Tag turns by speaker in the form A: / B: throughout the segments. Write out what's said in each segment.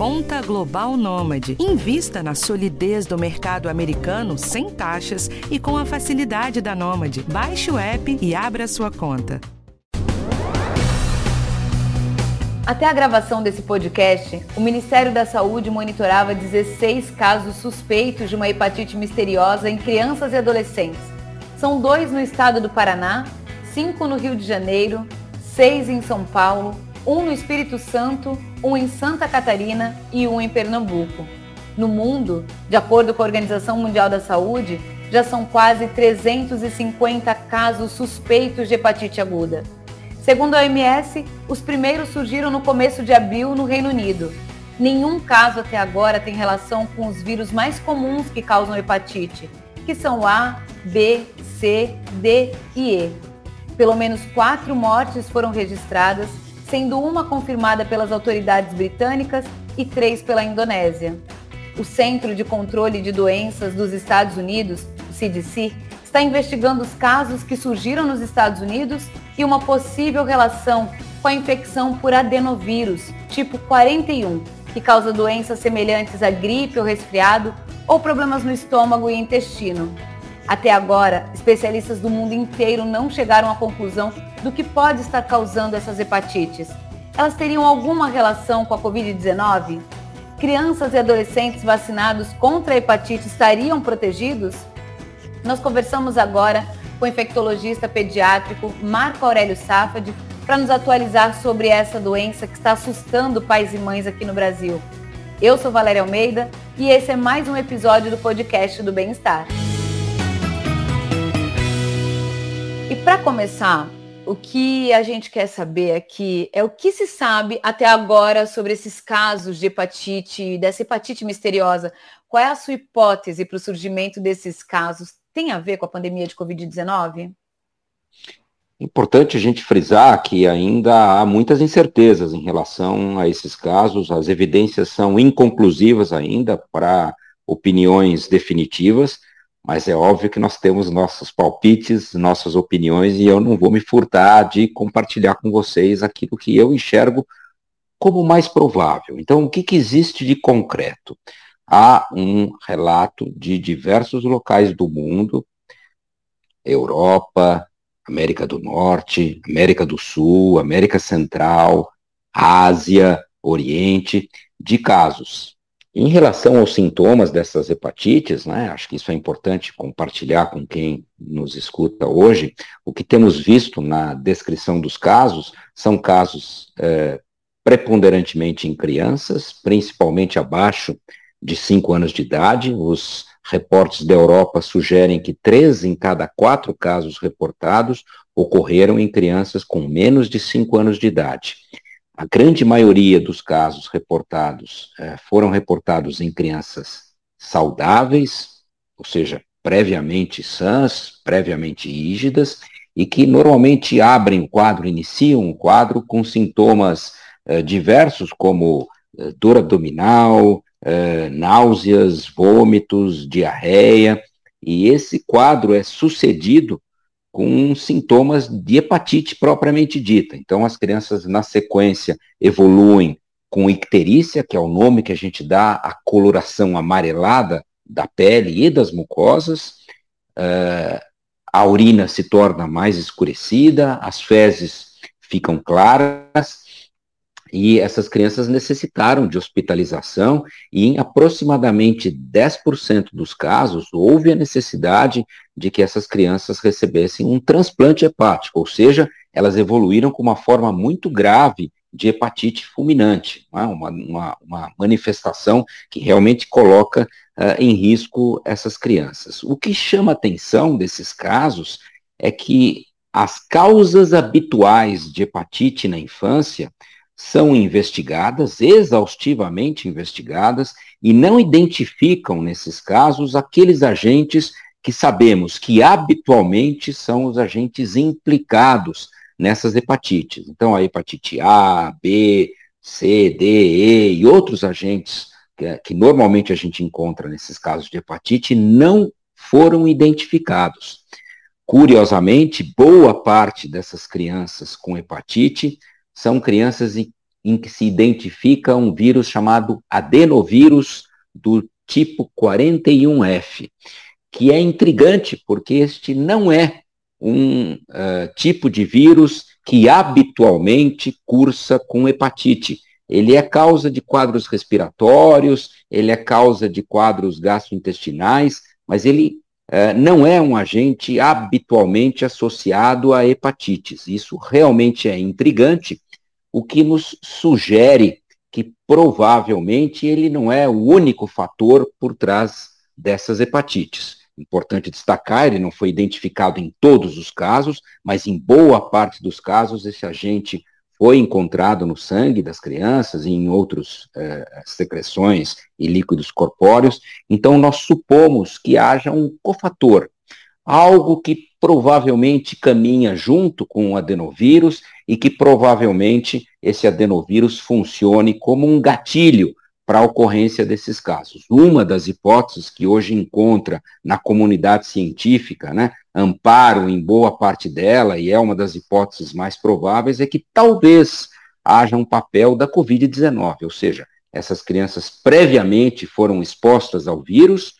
A: Conta Global Nômade. Invista na solidez do mercado americano sem taxas e com a facilidade da Nômade. Baixe o app e abra sua conta.
B: Até a gravação desse podcast, o Ministério da Saúde monitorava 16 casos suspeitos de uma hepatite misteriosa em crianças e adolescentes. São dois no estado do Paraná, cinco no Rio de Janeiro, seis em São Paulo, um no Espírito Santo, um em Santa Catarina e um em Pernambuco. No mundo, de acordo com a Organização Mundial da Saúde, já são quase 350 casos suspeitos de hepatite aguda. Segundo a OMS, os primeiros surgiram no começo de abril no Reino Unido. Nenhum caso até agora tem relação com os vírus mais comuns que causam hepatite, que são A, B, C, D e E. Pelo menos quatro mortes foram registradas, sendo uma confirmada pelas autoridades britânicas e três pela Indonésia. O Centro de Controle de Doenças dos Estados Unidos, o CDC, está investigando os casos que surgiram nos Estados Unidos e uma possível relação com a infecção por adenovírus, tipo 41, que causa doenças semelhantes a gripe ou resfriado ou problemas no estômago e intestino. Até agora, especialistas do mundo inteiro não chegaram à conclusão do que pode estar causando essas hepatites. Elas teriam alguma relação com a Covid-19? Crianças e adolescentes vacinados contra a hepatite estariam protegidos? Nós conversamos agora com o infectologista pediátrico Marco Aurélio Safad para nos atualizar sobre essa doença que está assustando pais e mães aqui no Brasil. Eu sou Valéria Almeida e esse é mais um episódio do podcast do Bem-Estar. E para começar, o que a gente quer saber aqui é o que se sabe até agora sobre esses casos de hepatite, dessa hepatite misteriosa. Qual é a sua hipótese para o surgimento desses casos? tem a ver com a pandemia de Covid-19?
C: Importante a gente frisar que ainda há muitas incertezas em relação a esses casos, as evidências são inconclusivas ainda para opiniões definitivas, mas é óbvio que nós temos nossos palpites, nossas opiniões, e eu não vou me furtar de compartilhar com vocês aquilo que eu enxergo como mais provável. Então, o que, que existe de concreto? há um relato de diversos locais do mundo, Europa, América do Norte, América do Sul, América Central, Ásia, Oriente, de casos. Em relação aos sintomas dessas hepatites, né, acho que isso é importante compartilhar com quem nos escuta hoje. O que temos visto na descrição dos casos são casos é, preponderantemente em crianças, principalmente abaixo de 5 anos de idade. Os reportes da Europa sugerem que três em cada quatro casos reportados ocorreram em crianças com menos de 5 anos de idade. A grande maioria dos casos reportados eh, foram reportados em crianças saudáveis, ou seja, previamente sãs, previamente rígidas, e que normalmente abrem o quadro, iniciam um quadro com sintomas eh, diversos, como eh, dor abdominal, é, náuseas, vômitos, diarreia, e esse quadro é sucedido com sintomas de hepatite propriamente dita. Então, as crianças, na sequência, evoluem com icterícia, que é o nome que a gente dá à coloração amarelada da pele e das mucosas, uh, a urina se torna mais escurecida, as fezes ficam claras, e essas crianças necessitaram de hospitalização e em aproximadamente 10% dos casos houve a necessidade de que essas crianças recebessem um transplante hepático, ou seja, elas evoluíram com uma forma muito grave de hepatite fulminante, é? uma, uma, uma, manifestação que realmente coloca uh, em risco essas crianças. O que chama atenção desses casos é que as causas habituais de hepatite na infância são investigadas, exaustivamente investigadas, e não identificam, nesses casos, aqueles agentes que sabemos que habitualmente são os agentes implicados nessas hepatites. Então, a hepatite A, B, C, D, E e outros agentes que, que normalmente a gente encontra nesses casos de hepatite não foram identificados. Curiosamente, boa parte dessas crianças com hepatite são crianças em que se identifica um vírus chamado adenovírus do tipo 41F, que é intrigante, porque este não é um uh, tipo de vírus que habitualmente cursa com hepatite. Ele é causa de quadros respiratórios, ele é causa de quadros gastrointestinais, mas ele uh, não é um agente habitualmente associado a hepatites. Isso realmente é intrigante, o que nos sugere que provavelmente ele não é o único fator por trás dessas hepatites. Importante destacar, ele não foi identificado em todos os casos, mas em boa parte dos casos esse agente foi encontrado no sangue das crianças e em outras eh, secreções e líquidos corpóreos. Então, nós supomos que haja um cofator, algo que provavelmente caminha junto com o adenovírus e que provavelmente esse adenovírus funcione como um gatilho para a ocorrência desses casos. Uma das hipóteses que hoje encontra na comunidade científica, né, amparo em boa parte dela, e é uma das hipóteses mais prováveis, é que talvez haja um papel da Covid-19, ou seja, essas crianças previamente foram expostas ao vírus,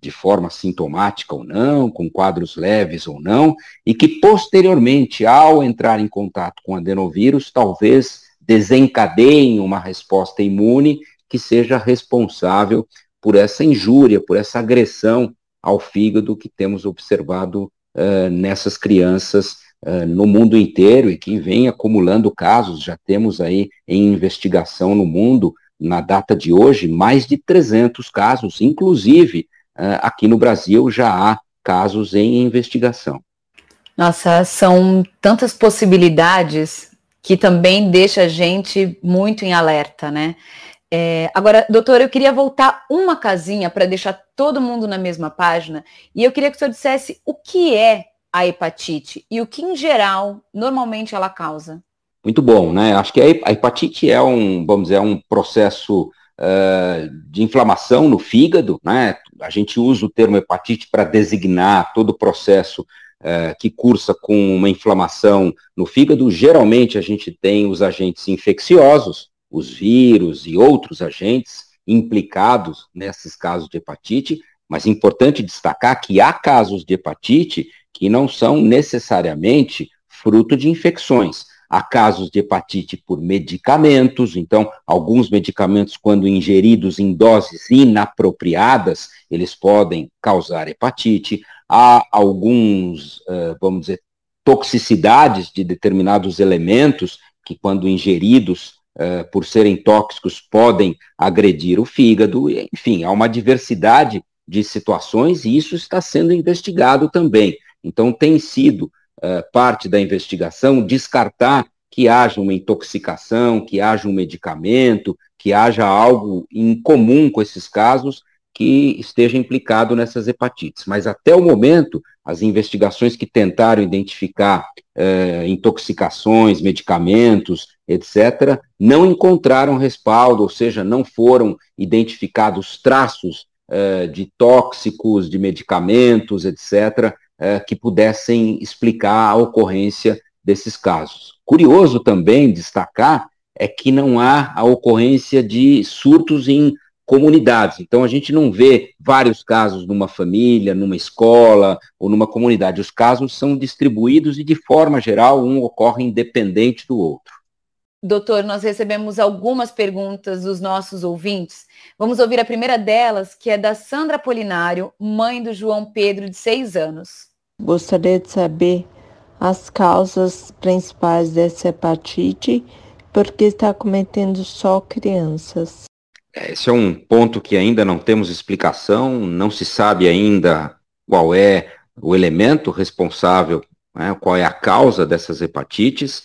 C: de forma sintomática ou não, com quadros leves ou não, e que posteriormente, ao entrar em contato com adenovírus, talvez desencadeiem uma resposta imune que seja responsável por essa injúria, por essa agressão ao fígado que temos observado uh, nessas crianças uh, no mundo inteiro e que vem acumulando casos. Já temos aí em investigação no mundo, na data de hoje, mais de 300 casos, inclusive uh, aqui no Brasil já há casos em investigação.
B: Nossa, são tantas possibilidades que também deixa a gente muito em alerta, né? É, agora, doutor, eu queria voltar uma casinha para deixar todo mundo na mesma página e eu queria que o senhor dissesse o que é a hepatite e o que, em geral, normalmente ela causa.
C: Muito bom, né? Acho que a hepatite é um, vamos dizer, é um processo uh, de inflamação no fígado, né? A gente usa o termo hepatite para designar todo o processo uh, que cursa com uma inflamação no fígado. Geralmente a gente tem os agentes infecciosos, os vírus e outros agentes implicados nesses casos de hepatite, mas é importante destacar que há casos de hepatite que não são necessariamente fruto de infecções. Há casos de hepatite por medicamentos, então, alguns medicamentos, quando ingeridos em doses inapropriadas, eles podem causar hepatite. Há alguns, vamos dizer, toxicidades de determinados elementos que, quando ingeridos, por serem tóxicos, podem agredir o fígado. Enfim, há uma diversidade de situações e isso está sendo investigado também. Então, tem sido uh, parte da investigação, descartar que haja uma intoxicação, que haja um medicamento, que haja algo em comum com esses casos que esteja implicado nessas hepatites. Mas até o momento, as investigações que tentaram identificar uh, intoxicações, medicamentos, etc., não encontraram respaldo, ou seja, não foram identificados traços uh, de tóxicos, de medicamentos, etc., é, que pudessem explicar a ocorrência desses casos. Curioso também destacar é que não há a ocorrência de surtos em comunidades. Então a gente não vê vários casos numa família, numa escola ou numa comunidade. Os casos são distribuídos e de forma geral um ocorre independente do outro.
B: Doutor, nós recebemos algumas perguntas dos nossos ouvintes. Vamos ouvir a primeira delas, que é da Sandra Polinário, mãe do João Pedro, de seis anos.
D: Gostaria de saber as causas principais dessa hepatite, porque está cometendo só crianças.
C: É, esse é um ponto que ainda não temos explicação, não se sabe ainda qual é o elemento responsável, né, qual é a causa dessas hepatites.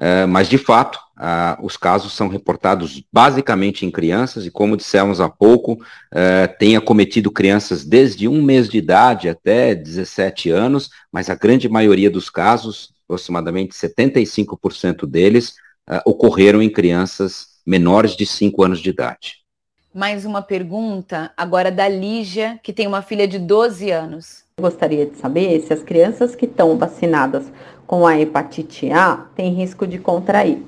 C: É, mas, de fato, uh, os casos são reportados basicamente em crianças e, como dissemos há pouco, uh, tem acometido crianças desde um mês de idade até 17 anos, mas a grande maioria dos casos, aproximadamente 75% deles, uh, ocorreram em crianças menores de 5 anos de idade.
B: Mais uma pergunta, agora da Lígia, que tem uma filha de 12 anos.
E: Gostaria de saber se as crianças que estão vacinadas com a hepatite A têm risco de contrair.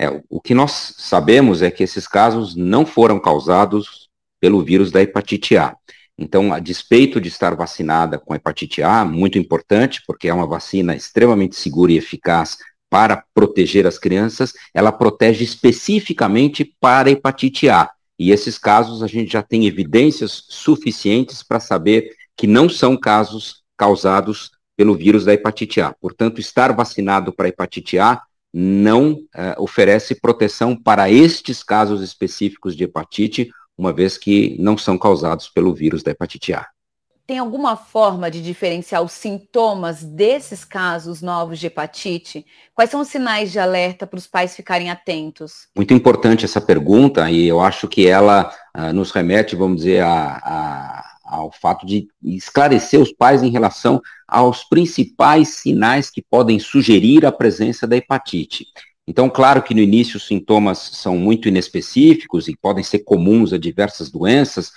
C: É, o que nós sabemos é que esses casos não foram causados pelo vírus da hepatite A. Então, a despeito de estar vacinada com hepatite A, muito importante, porque é uma vacina extremamente segura e eficaz para proteger as crianças, ela protege especificamente para a hepatite A. E esses casos a gente já tem evidências suficientes para saber que não são casos causados pelo vírus da hepatite A. Portanto, estar vacinado para hepatite A não uh, oferece proteção para estes casos específicos de hepatite, uma vez que não são causados pelo vírus da hepatite A.
B: Tem alguma forma de diferenciar os sintomas desses casos novos de hepatite? Quais são os sinais de alerta para os pais ficarem atentos?
C: Muito importante essa pergunta, e eu acho que ela uh, nos remete, vamos dizer, a, a, ao fato de esclarecer os pais em relação aos principais sinais que podem sugerir a presença da hepatite. Então, claro que no início os sintomas são muito inespecíficos e podem ser comuns a diversas doenças,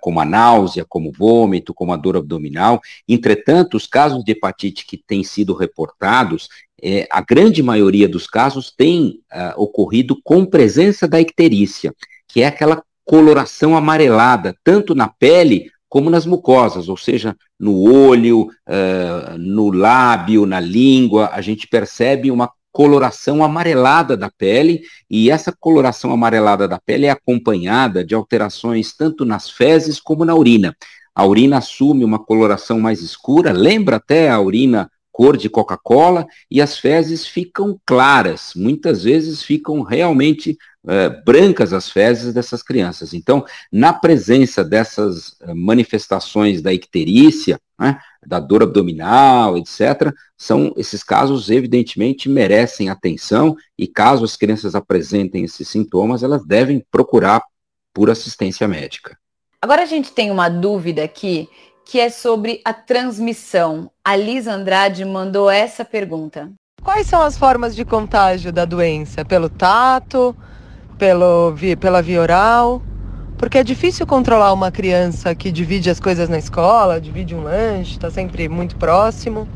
C: como a náusea, como vômito, como a dor abdominal. Entretanto, os casos de hepatite que têm sido reportados, eh, a grande maioria dos casos tem uh, ocorrido com presença da icterícia, que é aquela coloração amarelada, tanto na pele como nas mucosas, ou seja, no olho, uh, no lábio, na língua, a gente percebe uma coloração amarelada da pele, e essa coloração amarelada da pele é acompanhada de alterações tanto nas fezes como na urina. A urina assume uma coloração mais escura, lembra até a urina cor de Coca-Cola, e as fezes ficam claras, muitas vezes ficam realmente é, brancas as fezes dessas crianças. Então, na presença dessas eh, manifestações da icterícia, né, da dor abdominal, etc., são esses casos evidentemente merecem atenção e caso as crianças apresentem esses sintomas, elas devem procurar por assistência médica.
B: Agora a gente tem uma dúvida aqui que é sobre a transmissão. A Liz Andrade mandou essa pergunta.
E: Quais são as formas de contágio da doença? Pelo tato, pelo, pela via oral? Porque é difícil controlar uma criança que divide as coisas na escola, divide um lanche, está sempre muito próximo.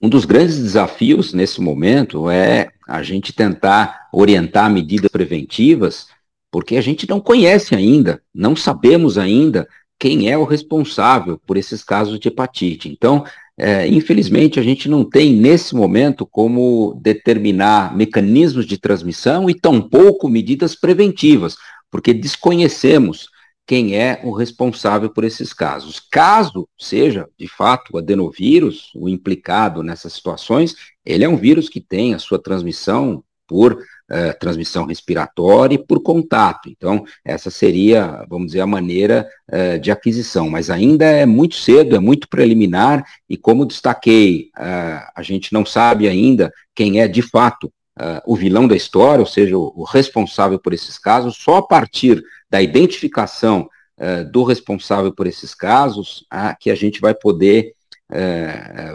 C: Um dos grandes desafios nesse momento é a gente tentar orientar medidas preventivas, porque a gente não conhece ainda, não sabemos ainda quem é o responsável por esses casos de hepatite. Então, é, infelizmente, a gente não tem nesse momento como determinar mecanismos de transmissão e tampouco medidas preventivas, porque desconhecemos quem é o responsável por esses casos. Caso seja, de fato, o adenovírus o implicado nessas situações, ele é um vírus que tem a sua transmissão por eh, transmissão respiratória e por contato. Então, essa seria, vamos dizer, a maneira eh, de aquisição, mas ainda é muito cedo, é muito preliminar, e como destaquei, eh, a gente não sabe ainda quem é de fato uh, o vilão da história, ou seja, o, o, responsável por esses casos, só a partir da identificação uh, do responsável por esses casos uh, que a gente vai poder,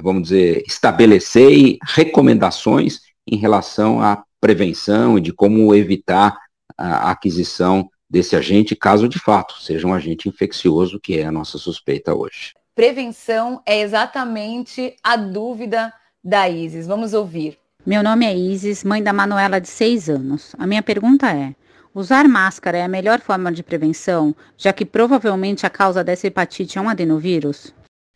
C: vamos dizer, estabelecer recomendações em relação à prevenção e de como evitar a aquisição desse agente, caso de fato seja um agente infeccioso, que é a nossa suspeita hoje.
B: Prevenção é exatamente a dúvida da Isis. Vamos ouvir.
F: Meu nome é Isis, mãe da Manuela de 6 anos. A minha pergunta é: usar máscara é a melhor forma de prevenção, já que provavelmente a causa dessa hepatite é um adenovírus?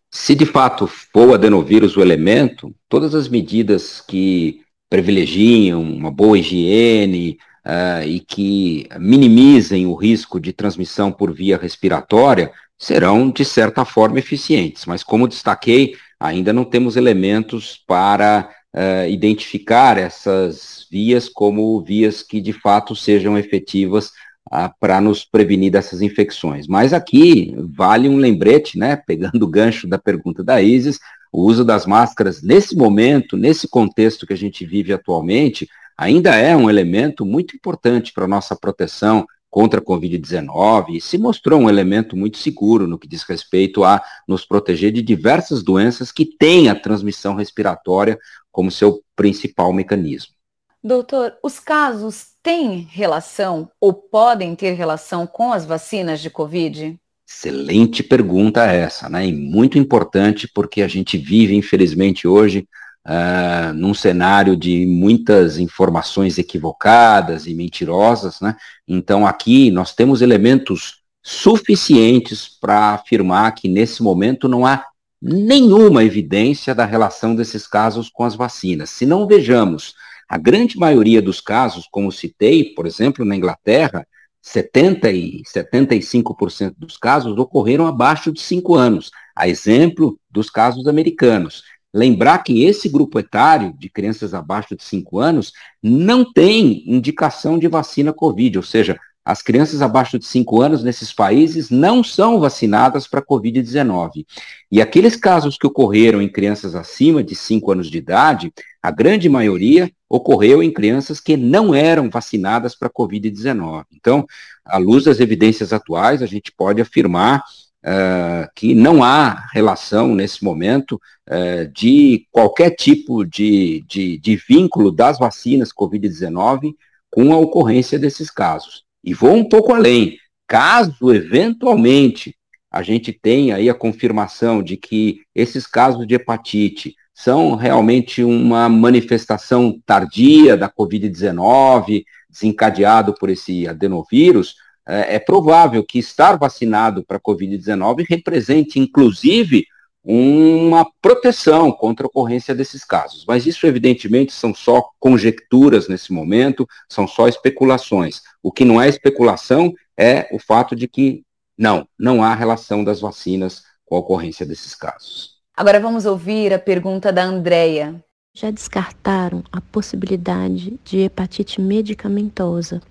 C: Se de fato for o adenovírus o elemento, todas as medidas que privilegiam uma boa higiene uh, e que minimizem o risco de transmissão por via respiratória serão, de certa forma, eficientes. Mas, como destaquei, ainda não temos elementos para uh, identificar essas vias como vias que de fato sejam efetivas uh, para nos prevenir dessas infecções. Mas aqui vale um lembrete, né, pegando o gancho da pergunta da Isis, o uso das máscaras nesse momento, nesse contexto que a gente vive atualmente, ainda é um elemento muito importante para a nossa proteção contra a Covid-19 e se mostrou um elemento muito seguro no que diz respeito a nos proteger de diversas doenças que têm a transmissão respiratória como seu principal mecanismo.
B: Doutor, os casos têm relação ou podem ter relação com as vacinas de Covid?
C: Excelente pergunta essa, né? E muito importante porque a gente vive, infelizmente, hoje uh, num cenário de muitas informações equivocadas e mentirosas, né? Então aqui nós temos elementos suficientes para afirmar que nesse momento não há nenhuma evidência da relação desses casos com as vacinas. Se não vejamos a grande maioria dos casos, como citei, por exemplo, na Inglaterra, 70 e 75% dos casos ocorreram abaixo de 5 anos, a exemplo dos casos americanos. Lembrar que esse grupo etário de crianças abaixo de 5 anos não tem indicação de vacina Covid, ou seja, as crianças abaixo de 5 anos nesses países não são vacinadas para Covid-19. E aqueles casos que ocorreram em crianças acima de 5 anos de idade, a grande maioria ocorreu em crianças que não eram vacinadas para Covid-19. Então, à luz das evidências atuais, a gente pode afirmar uh, que não há relação nesse momento uh, de qualquer tipo de, de, de vínculo das vacinas Covid-19 com a ocorrência desses casos. E vou um pouco além. Caso, eventualmente, a gente tenha aí a confirmação de que esses casos de hepatite são realmente uma manifestação tardia da Covid-19, desencadeado por esse adenovírus, é, é provável que estar vacinado para Covid-19 represente, inclusive, uma proteção contra a ocorrência desses casos. Mas isso, evidentemente, são só conjecturas nesse momento, são só especulações. O que não é especulação é o fato de que não, não há relação das vacinas com a ocorrência desses casos.
B: Agora vamos ouvir a pergunta da Andrea.
G: Já descartaram a possibilidade de hepatite medicamentosa?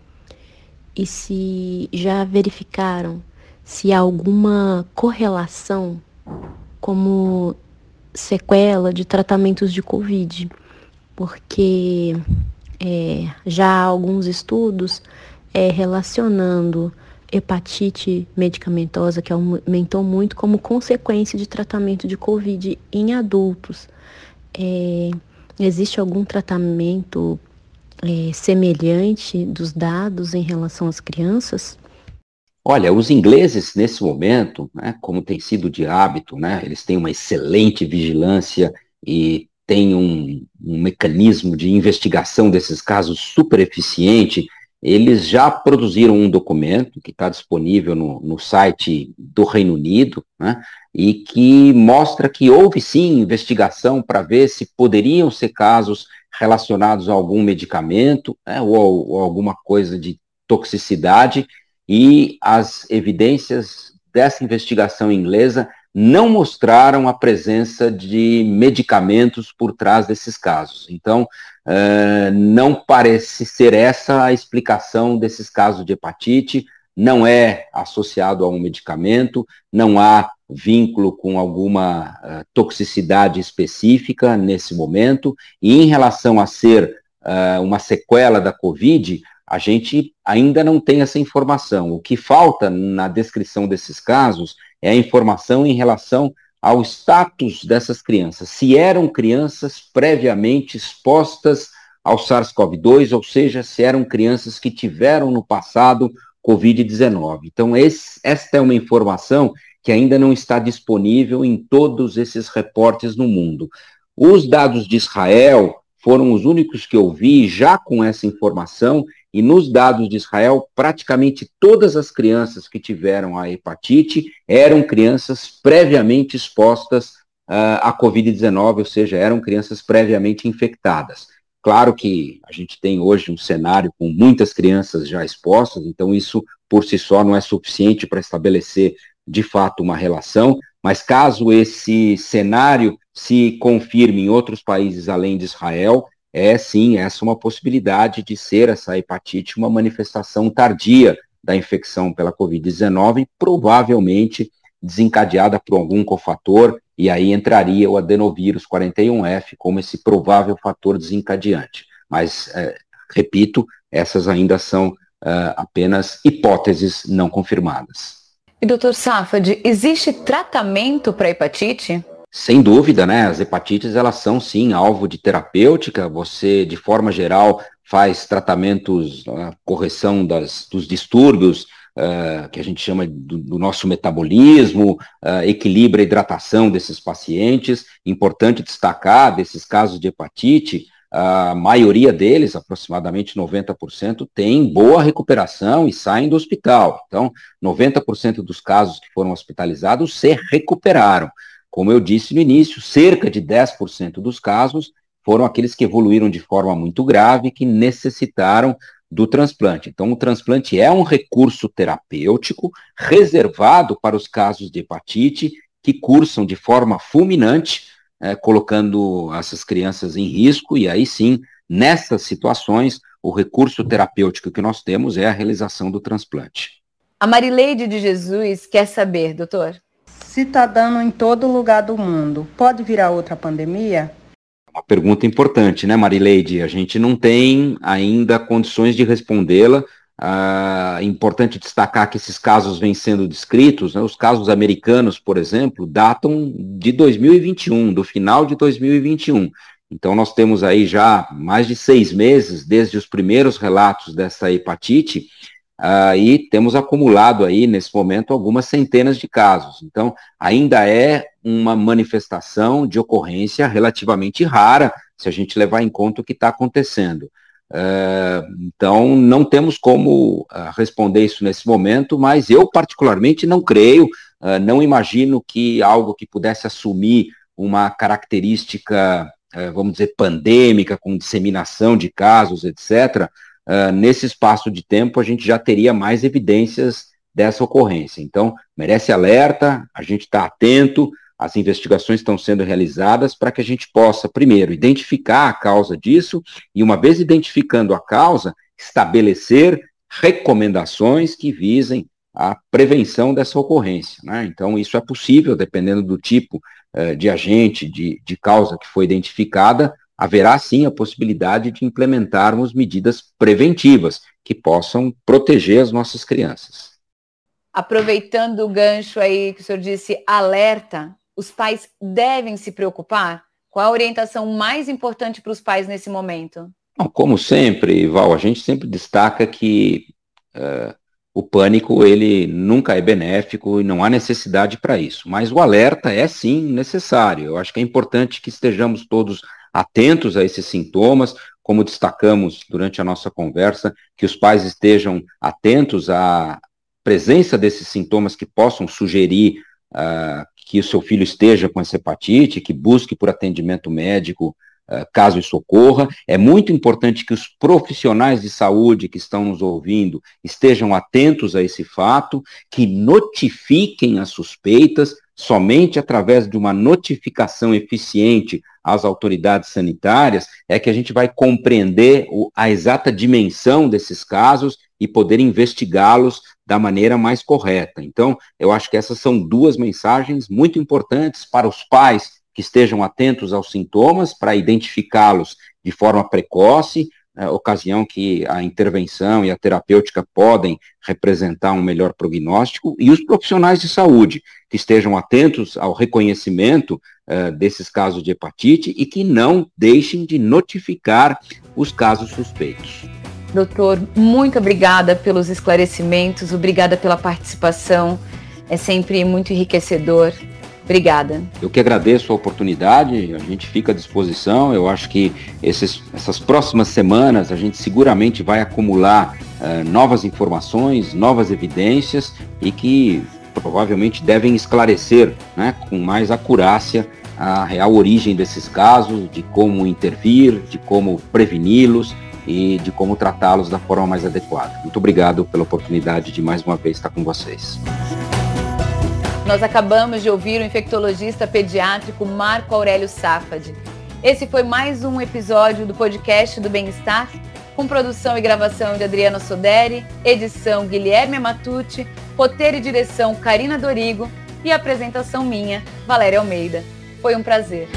G: E se já verificaram se há alguma correlação como sequela de tratamentos de Covid, porque é, já há alguns estudos é, relacionando hepatite medicamentosa, que aumentou muito como consequência de tratamento de Covid em adultos. É, existe algum tratamento é, semelhante dos dados em relação às crianças?
C: Olha, os ingleses, nesse momento, né, como tem sido de hábito, né, eles têm uma excelente vigilância e têm um, um mecanismo de investigação desses casos super eficiente. Eles já produziram um documento que está disponível no, no, site do Reino Unido, né, e que mostra que houve sim investigação para ver se poderiam ser casos relacionados a algum medicamento né, ou, ou alguma coisa de toxicidade e as evidências dessa investigação inglesa não mostraram a presença de medicamentos por trás desses casos. Então, uh, não parece ser essa a explicação desses casos de hepatite, não é associado a um medicamento, não há vínculo com alguma uh, toxicidade específica nesse momento, e em relação a ser uh, uma sequela da Covid, a gente ainda não tem essa informação. O que falta na descrição desses casos é a informação em relação ao status dessas crianças. Se eram crianças previamente expostas ao SARS-CoV-2, ou seja, se eram crianças que tiveram no passado Covid-19. Então, esse, esta é uma informação que ainda não está disponível em todos esses reportes no mundo. Os dados de Israel foram os únicos que eu vi já com essa informação e nos dados de Israel, praticamente todas as crianças que tiveram a hepatite eram crianças previamente expostas uh, à Covid-19, ou seja, eram crianças previamente infectadas. Claro que a gente tem hoje um cenário com muitas crianças já expostas, então isso por si só não é suficiente para estabelecer de fato uma relação, mas caso esse cenário se confirme em outros países além de Israel, é sim essa uma possibilidade de ser essa hepatite uma manifestação tardia da infecção pela Covid-19, provavelmente desencadeada por algum cofator, e aí entraria o adenovírus 41F como esse provável fator desencadeante. Mas, é, repito, essas ainda são é, apenas hipóteses não confirmadas.
B: E doutor Safad, existe tratamento para hepatite?
C: Sem dúvida, né? As hepatites elas são sim alvo de terapêutica. Você, de forma geral, faz tratamentos, correção das, dos distúrbios uh, que a gente chama do, do nosso metabolismo, uh, equilibra a hidratação desses pacientes. Importante destacar desses casos de hepatite, a maioria deles, aproximadamente 90%, tem boa recuperação e saem do hospital. Então, 90% dos casos que foram hospitalizados se recuperaram. Como eu disse no início, cerca de 10% dos casos foram aqueles que evoluíram de forma muito grave, que necessitaram do transplante. Então, o transplante é um recurso terapêutico reservado para os casos de hepatite que cursam de forma fulminante, é, colocando essas crianças em risco, e aí sim, nessas situações, o recurso terapêutico que nós temos é a realização do transplante.
B: A Marileide de Jesus quer saber, doutor.
H: Se está dando em todo lugar do mundo, pode virar outra pandemia?
C: Uma pergunta importante, né, Marileide? A gente não tem ainda condições de respondê-la. Ah, importante destacar que esses casos vêm sendo descritos, né, os casos americanos, por exemplo, datam de 2021, do final de 2021. Então, nós temos aí já mais de seis meses desde os primeiros relatos dessa hepatite, Uh, e temos acumulado aí, nesse momento, algumas centenas de casos. Então, ainda é uma manifestação de ocorrência relativamente rara, se a gente levar em conta o que está acontecendo. Uh, então, não temos como uh, responder isso nesse momento, mas eu, particularmente, não creio, não imagino que algo que pudesse assumir uma característica, vamos dizer, pandêmica, com disseminação de casos, etc., uh, nesse espaço de tempo a gente já teria mais evidências dessa ocorrência. Então, merece alerta, a gente está atento, as investigações estão sendo realizadas para que a gente possa, primeiro, identificar a causa disso e, uma vez identificando a causa, estabelecer recomendações que visem a prevenção dessa ocorrência. Né? Então, isso é possível, dependendo do tipo uh, de agente, de, de causa que foi identificada, haverá sim a possibilidade de implementarmos medidas preventivas que possam proteger as nossas crianças.
B: Aproveitando o gancho aí que o senhor disse, alerta, os pais devem se preocupar? Qual a orientação mais importante para os pais nesse momento?
C: como sempre, Val, a gente sempre destaca que uh, o pânico ele nunca é benéfico e não há necessidade para isso. Mas o alerta é sim necessário. Eu acho que é importante que estejamos todos atentos a esses sintomas, como destacamos durante a nossa conversa, que os pais estejam atentos à presença desses sintomas que possam sugerir uh, que o seu filho esteja com essa hepatite, que busque por atendimento médico uh, caso isso ocorra. É muito importante que os profissionais de saúde que estão nos ouvindo estejam atentos a esse fato, que notifiquem as suspeitas, somente através de uma notificação eficiente às autoridades sanitárias é que a gente vai compreender o, a exata dimensão desses casos e poder investigá-los da maneira mais correta. Então, eu acho que essas são duas mensagens muito importantes para os pais que estejam atentos aos sintomas, para identificá-los de forma precoce, é, ocasião que a intervenção e a terapêutica podem representar um melhor prognóstico, e os profissionais de saúde, que estejam atentos ao reconhecimento é, desses casos de hepatite e que não deixem de notificar os casos suspeitos.
B: Doutor, muito obrigada pelos esclarecimentos, obrigada pela participação, é sempre muito enriquecedor. Obrigada.
C: Eu que agradeço a oportunidade, a gente fica à disposição. Eu acho que esses, essas próximas semanas a gente seguramente vai acumular uh, novas informações, novas evidências e que provavelmente devem esclarecer né, com mais acurácia a real origem desses casos, de como intervir, de como preveni-los e de como tratá-los da forma mais adequada. Muito obrigado pela oportunidade de mais uma vez estar com vocês.
B: Nós acabamos de ouvir o infectologista pediátrico Marco Aurélio Safad. Esse foi mais um episódio do podcast do Bem-Estar, com produção e gravação de Adriana Soderi, edição Guilherme Matucci, roteiro e direção Karina Dorigo e apresentação minha, Valéria Almeida. Foi um prazer.